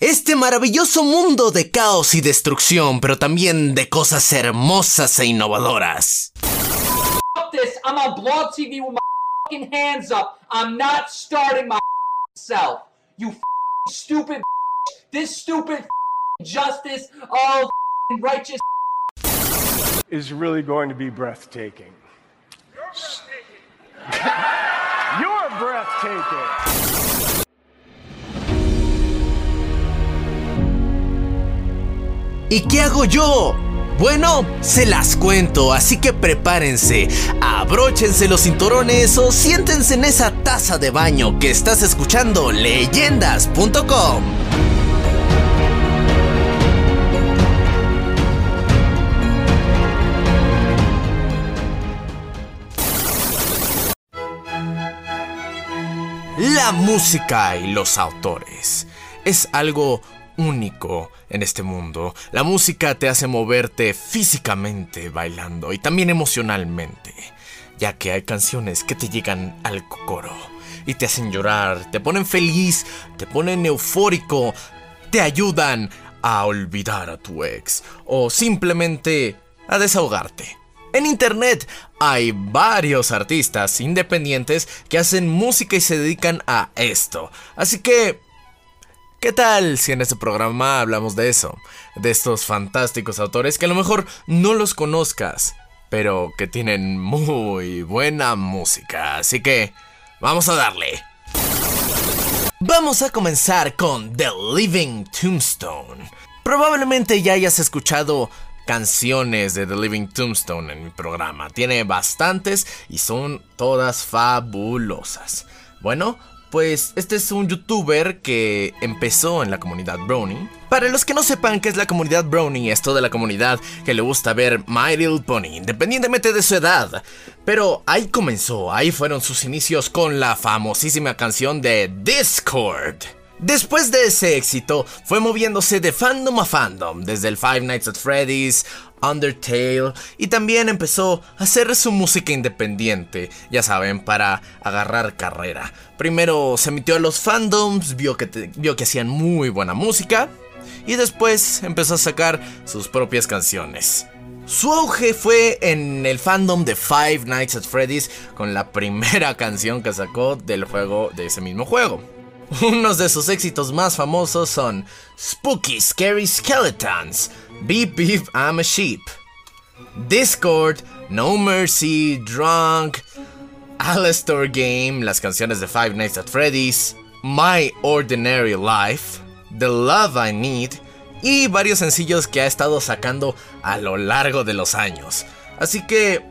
Este maravilloso mundo de caos y destrucción, pero también de cosas hermosas e innovadoras. this. I'm on Blog TV with my fucking hands up. I'm not starting my self. You stupid. This stupid justice of righteous. is really going to be breathtaking. You're breathtaking. You're breathtaking. ¿Y qué hago yo? Bueno, se las cuento, así que prepárense, abróchense los cinturones o siéntense en esa taza de baño que estás escuchando leyendas.com. La música y los autores es algo único en este mundo. La música te hace moverte físicamente bailando y también emocionalmente, ya que hay canciones que te llegan al cocoro y te hacen llorar, te ponen feliz, te ponen eufórico, te ayudan a olvidar a tu ex o simplemente a desahogarte. En internet hay varios artistas independientes que hacen música y se dedican a esto. Así que ¿Qué tal si en este programa hablamos de eso? De estos fantásticos autores que a lo mejor no los conozcas, pero que tienen muy buena música. Así que, vamos a darle. Vamos a comenzar con The Living Tombstone. Probablemente ya hayas escuchado canciones de The Living Tombstone en mi programa. Tiene bastantes y son todas fabulosas. Bueno, pues este es un youtuber que empezó en la comunidad Brownie. Para los que no sepan qué es la comunidad Brownie, es toda la comunidad que le gusta ver My Little Pony, independientemente de su edad. Pero ahí comenzó, ahí fueron sus inicios con la famosísima canción de Discord. Después de ese éxito, fue moviéndose de fandom a fandom, desde el Five Nights at Freddy's, Undertale, y también empezó a hacer su música independiente, ya saben, para agarrar carrera. Primero se metió a los fandoms, vio que, vio que hacían muy buena música, y después empezó a sacar sus propias canciones. Su auge fue en el fandom de Five Nights at Freddy's con la primera canción que sacó del juego de ese mismo juego. Unos de sus éxitos más famosos son Spooky Scary Skeletons, Beep Beep I'm a Sheep, Discord, No Mercy, Drunk, Alastor Game, las canciones de Five Nights at Freddy's, My Ordinary Life, The Love I Need y varios sencillos que ha estado sacando a lo largo de los años. Así que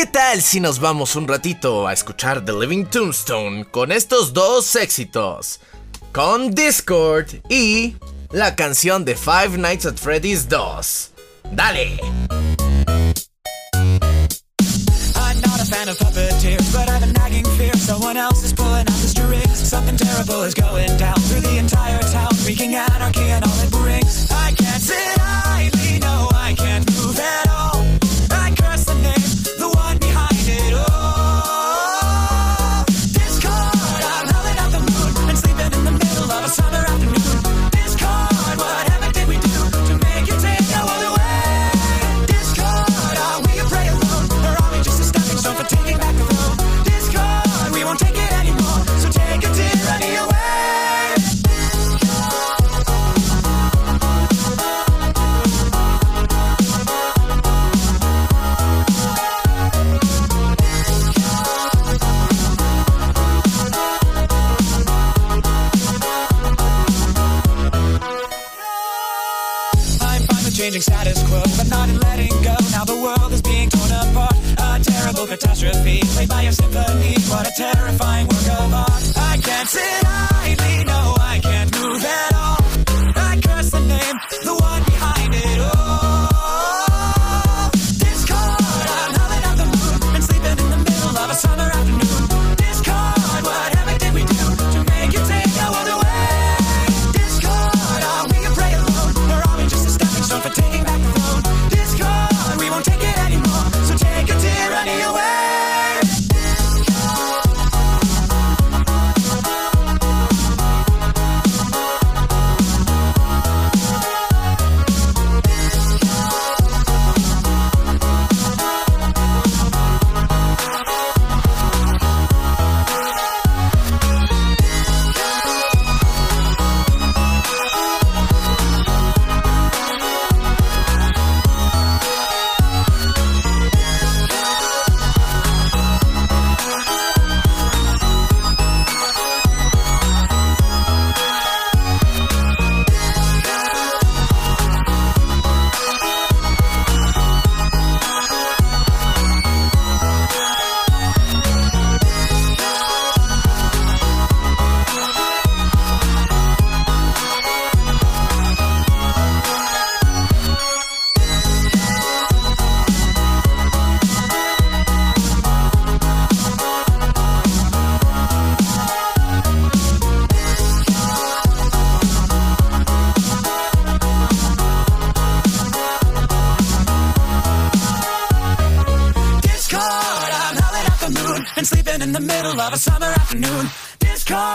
¿Qué tal si nos vamos un ratito a escuchar The Living Tombstone con estos dos éxitos? Con Discord y la canción de Five Nights at Freddy's 2. ¡Dale! Fan of puppeteers, but I have a nagging fear someone else is pulling out the strings. Something terrible is going down through the entire town, wreaking anarchy and all it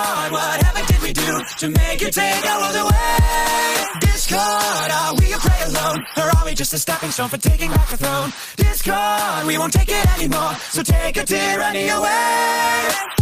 on, what havoc did we do to make you take our world away? Discard, are we a prey alone? Or are we just a stepping stone for taking back the throne? Discard, we won't take it anymore, so take a tyranny away.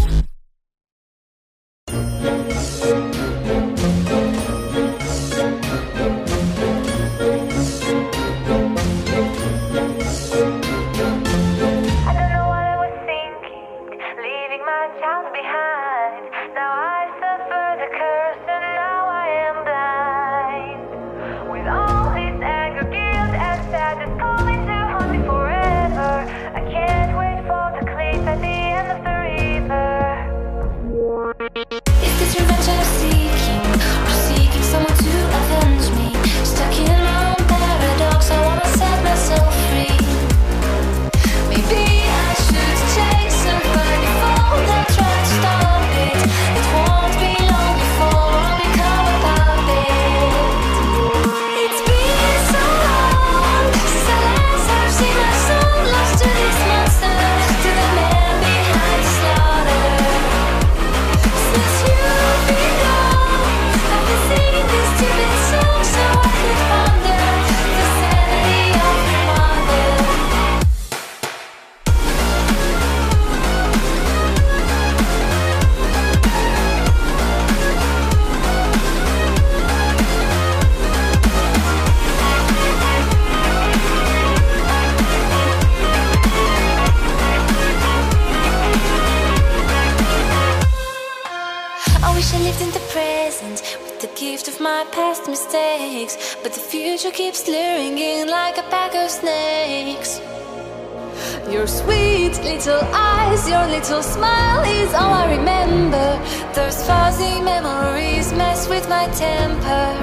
my past mistakes, but the future keeps luring in like a pack of snakes. Your sweet little eyes, your little smile is all I remember. Those fuzzy memories mess with my temper.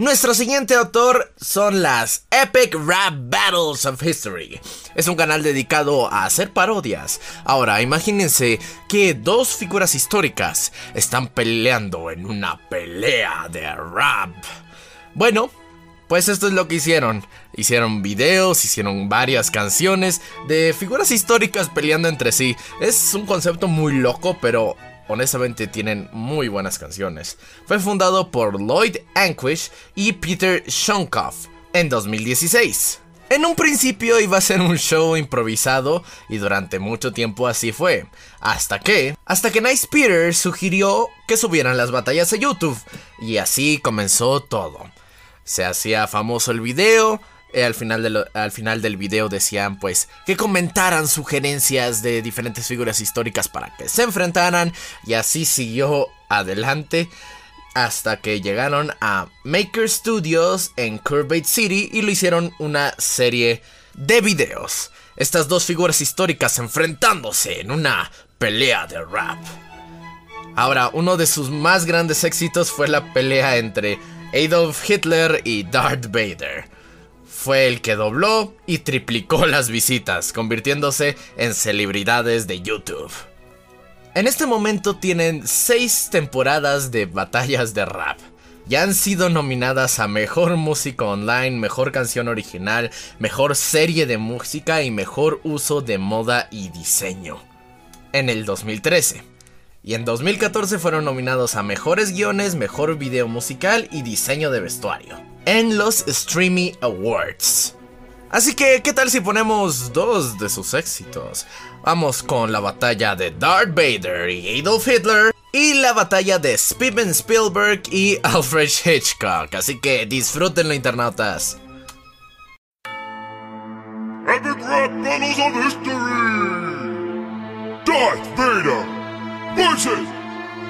Nuestro siguiente autor son las Epic Rap Battles of History. Es un canal dedicado a hacer parodias. Ahora, imagínense que dos figuras históricas están peleando en una pelea de rap. Bueno, pues esto es lo que hicieron. Hicieron videos, hicieron varias canciones de figuras históricas peleando entre sí. Es un concepto muy loco, pero honestamente tienen muy buenas canciones. Fue fundado por Lloyd Anquish y Peter Shonkoff en 2016. En un principio iba a ser un show improvisado y durante mucho tiempo así fue. Hasta que, hasta que Nice Peter sugirió que subieran las batallas a YouTube y así comenzó todo. Se hacía famoso el video, eh, al, final al final del video decían pues que comentaran sugerencias de diferentes figuras históricas para que se enfrentaran y así siguió adelante hasta que llegaron a Maker Studios en Curvate City y lo hicieron una serie de videos. Estas dos figuras históricas enfrentándose en una pelea de rap. Ahora, uno de sus más grandes éxitos fue la pelea entre Adolf Hitler y Darth Vader. Fue el que dobló y triplicó las visitas, convirtiéndose en celebridades de YouTube. En este momento tienen 6 temporadas de batallas de rap. Ya han sido nominadas a Mejor Música Online, Mejor Canción Original, Mejor Serie de Música y Mejor Uso de Moda y Diseño. En el 2013. Y en 2014 fueron nominados a Mejores Guiones, Mejor Video Musical y Diseño de Vestuario. En los Streamy Awards. Así que, ¿qué tal si ponemos dos de sus éxitos? Vamos con la batalla de Darth Vader y Adolf Hitler y la batalla de Steven Spielberg y Alfred Hitchcock. Así que disfrútenlo, internautas. Epic of History! Darth Vader versus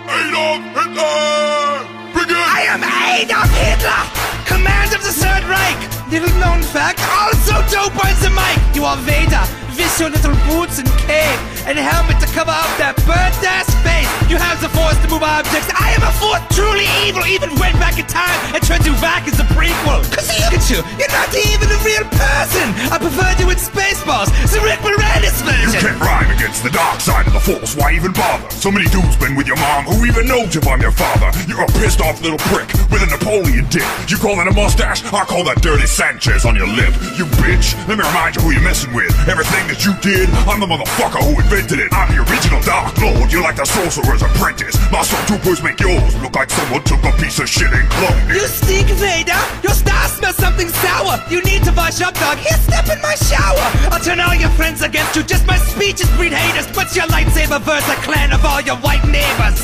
Adolf Hitler! Begin! I am Adolf Hitler, command of the Third Reich. Little known fact, also dope on the mic. You are Vader, with your little boots and cape and helmet to cover up that burnt ass face. You have the force to move objects. I am a force truly evil. Even went back in time and turned you back as a prequel. Cause look at you, you're not even a real person. I preferred you in Spaceballs, the Rick Moranis You can't rhyme against the dark side of the force, why even bother? So many dudes been with your mom, who even knows if I'm your father? You're a pissed off little prick with a Napoleon dick. You call that a mustache? I call that dirty Sanchez on your lip. You bitch, let me remind you who you're messing with. Everything that you did, I'm the motherfucker who invented it. I'm the original Dark Lord, you're like the sorcerer's apprentice. My stormtroopers make yours look like someone took a piece of shit and cloned it. You stink, Vader! Your star smells something sour! You need to wash up, dog. Here, step in my shower! I'll turn all your friends against you. Just my speeches breed haters. But your lightsaber verse a clan of all your white neighbors.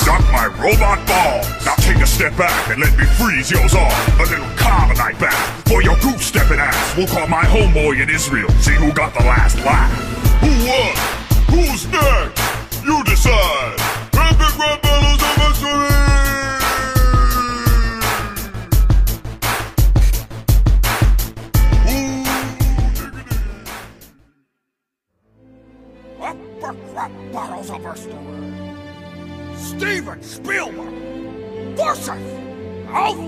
Suck my robot ball. Now take a step back and let me freeze yours off. A little carbonite bath for your goose stepping ass. We'll call my homeboy in Israel. See who got the last laugh. Who won? Who's next? You decide. Epic Rap Battles of history. Epic Rap Battles number three. Steven Spielberg versus Alvin.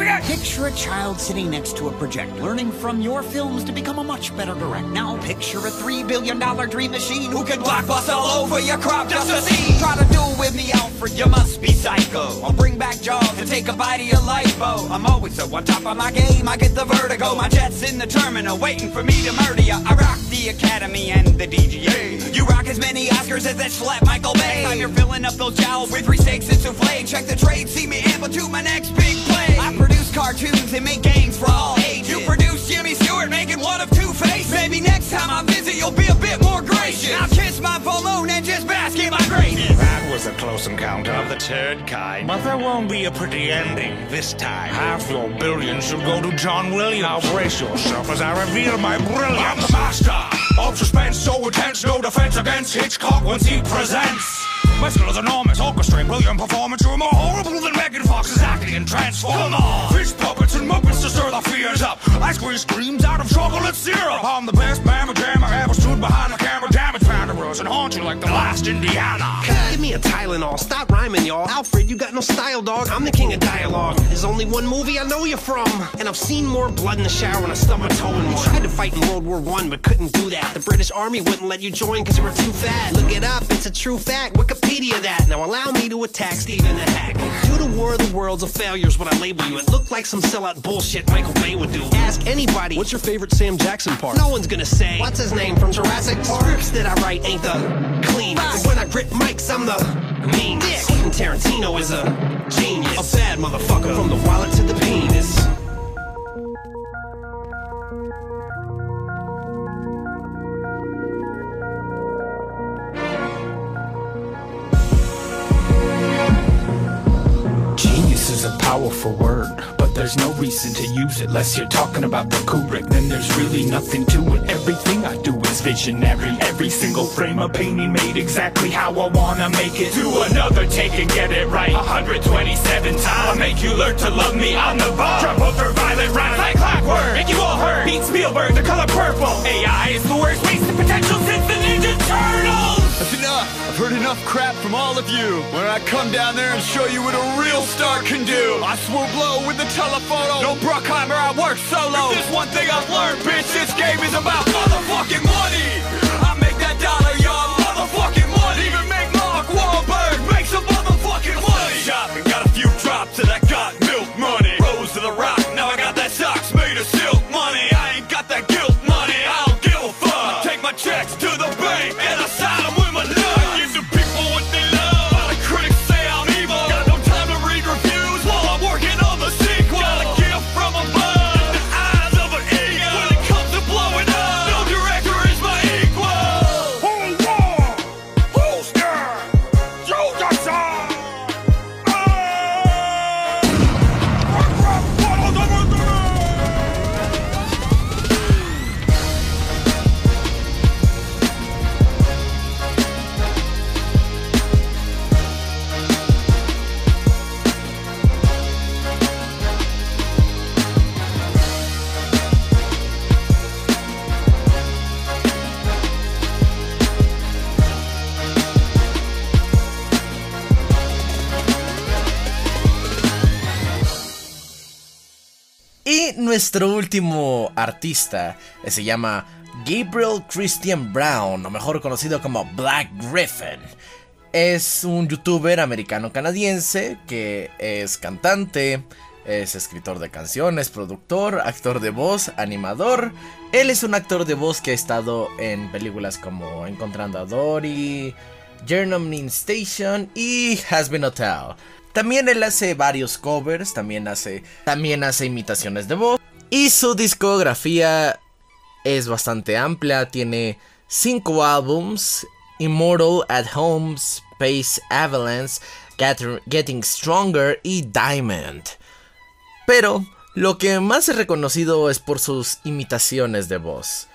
Picture a child sitting next to a projector, learning from your films to become a much better director. Now picture a $3 billion dream machine who can blockbust all over your crop just to see. Try to do with me, Alfred, you must be psycho. I'll bring back Jaws and take a bite of your lipo. Oh. I'm always so on top of my game, I get the vertigo. My jet's in the terminal, waiting for me to murder ya. I rock the Academy and the DGA. You rock as many Oscars as that slap Michael Bay. Time you're filling up those jowls with three steaks and souffle. Check the trade, see me to my next big play. I produce cartoons and make games for all ages. You produce Jimmy Stewart making one of two faces. Maybe next time I visit you'll be a bit more gracious. Now kiss my full moon and just bask in my greatness. That was a close encounter of the third kind. But there won't be a pretty ending this time. Half your billions should go to John Williams. Now brace yourself as I reveal my brilliance. I'm the master of suspense so intense, no defense against Hitchcock once he presents. My skill is enormous, orchestrating brilliant performance. You're more horrible than Fox's acting in Transform. On! Fish puppets and muppets to stir the fears up. I squeeze screams out of chocolate syrup. I'm the best mamma jammer ever stood behind the camera. It, found and haunt you like the last Indiana. Give me a Tylenol, stop rhyming, y'all. Alfred, you got no style, dog. I'm the king of dialogue. There's only one movie I know you're from. And I've seen more blood in the shower when a toe in one. Tried to fight in World War One, but couldn't do that. The British Army wouldn't let you join because you were too fat. Look it up, it's a true fact. Wikipedia that. Now allow me to attack Stephen the Hack. Due to War of Worlds of failures when I label you, it looked like some sellout bullshit Michael Bay would do. Ask anybody. What's your favorite Sam Jackson part? No one's gonna say, what's his name from Jurassic Park? Scripts that I write ain't the cleanest. When I grip mics, I'm the mean. Quentin Tarantino is a genius. A bad motherfucker. From the wallet to the penis. Powerful word, but there's no reason to use it unless you're talking about the Kubrick. Then there's really nothing to it. Everything I do is visionary. Every single frame of painting made exactly how I wanna make it. Do another take and get it right. 127 times. I'll make you learn to love me on the bar. Drop ultraviolet rhymes like clockwork. Make you all hurt. Beat Spielberg, the color purple. AI is the worst wasted potential since the Ninja Turtles. Heard enough crap from all of you. When I come down there and show you what a real star can do, I swoop low with the telephoto. No Bruckheimer, I work solo. If there's one thing I've learned, bitch, this game is about motherfucking money. Nuestro último artista eh, se llama Gabriel Christian Brown, o mejor conocido como Black Griffin. Es un youtuber americano-canadiense que es cantante, es escritor de canciones, productor, actor de voz, animador. Él es un actor de voz que ha estado en películas como Encontrando a Dory, Journeyman Station y Has Been Hotel. También él hace varios covers, también hace, también hace imitaciones de voz. Y su discografía es bastante amplia, tiene 5 álbums, Immortal at Home, Space Avalanche, Get- Getting Stronger y Diamond. Pero lo que más es reconocido es por sus imitaciones de voz.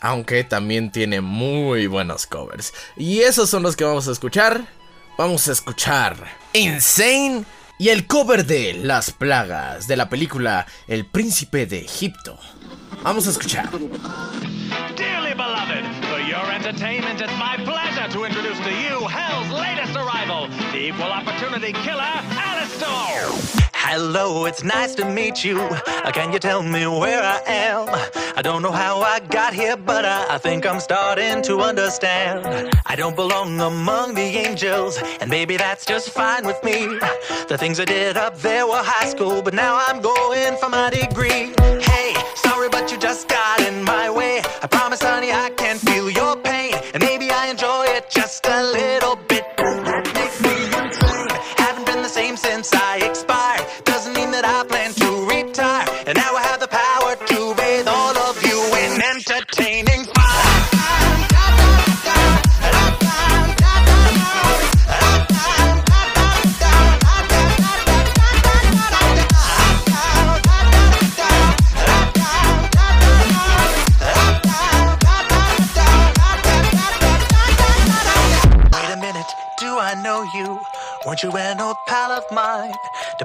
Aunque también tiene muy buenos covers. Y esos son los que vamos a escuchar. Vamos a escuchar Insane y el cover de Las Plagas de la película El Príncipe de Egipto. Vamos a escuchar. Dearly beloved, for your entertainment, it's my pleasure to introduce to you Hell's latest arrival, the equal opportunity killer, Alistair. Hello, it's nice to meet you. Uh, Can you tell me where I am? I don't know how I got here, but I, I think I'm starting to understand. I don't belong among the angels, and maybe that's just fine with me. The things I did up there were high school, but now I'm going for my degree. Hey, sorry, but you just got in my way. I promise, honey, I can feel your pain, and maybe I enjoy it just a little bit.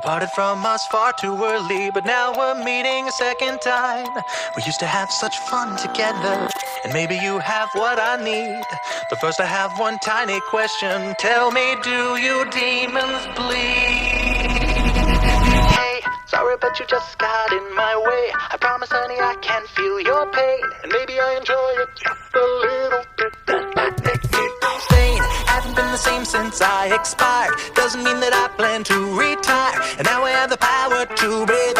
Departed from us far too early, but now we're meeting a second time. We used to have such fun together, and maybe you have what I need. But first, I have one tiny question. Tell me, do you demons bleed? Hey, sorry, but you just got in my way. I promise, honey, I can feel your pain, and maybe I enjoy it just a little bit. That might make me insane. Same since I expired. Doesn't mean that I plan to retire. And now I have the power to bathe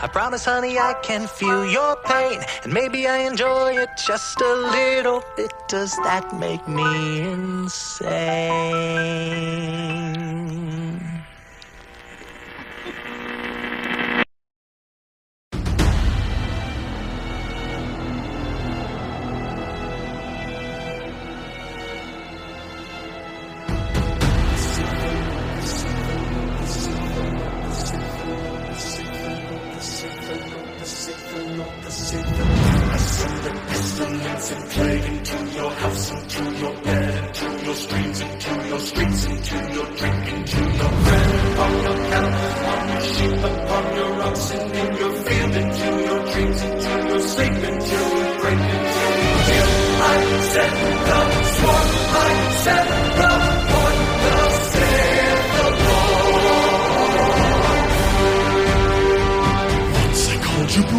I promise, honey, I can feel your pain. And maybe I enjoy it just a little bit. Does that make me insane?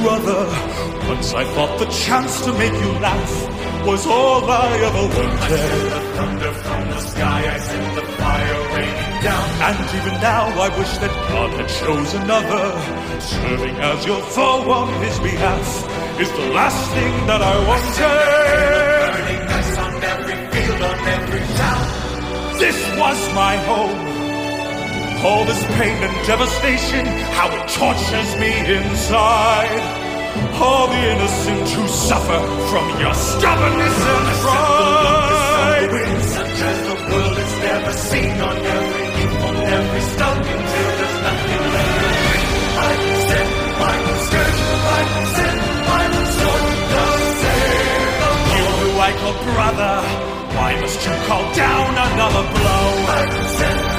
Brother. Once I thought the chance to make you laugh was all I ever wanted. I sent the thunder from the sky, I sent the fire raining down. And even now I wish that God had chose another. Serving as your foe on his behalf is the last thing that I wanted. Burning ice on every field, on every town. This was my home. All this pain and devastation, how it tortures me inside. All the innocent who suffer from your stubbornness and pride. Such as the world has never seen on every youth, on every stump until there's nothing left. I send my scourge, I send my sword, the sail You who I call brother, why must you call down another blow? I send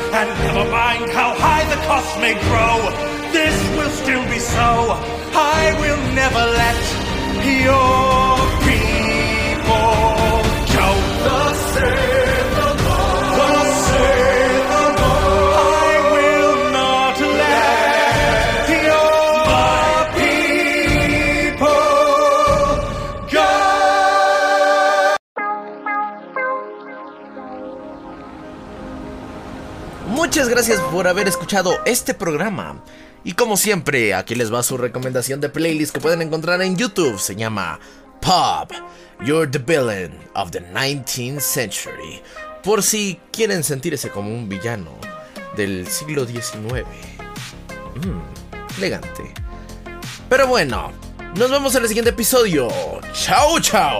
and never mind how high the cost may grow. This will still be so. I will never let your people go. The save Muchas gracias por haber escuchado este programa. Y como siempre, aquí les va su recomendación de playlist que pueden encontrar en YouTube. Se llama Pop, You're the Villain of the 19th Century. Por si quieren sentirse como un villano del siglo XIX. Mm, elegante. Pero bueno, nos vemos en el siguiente episodio. Chao, chao.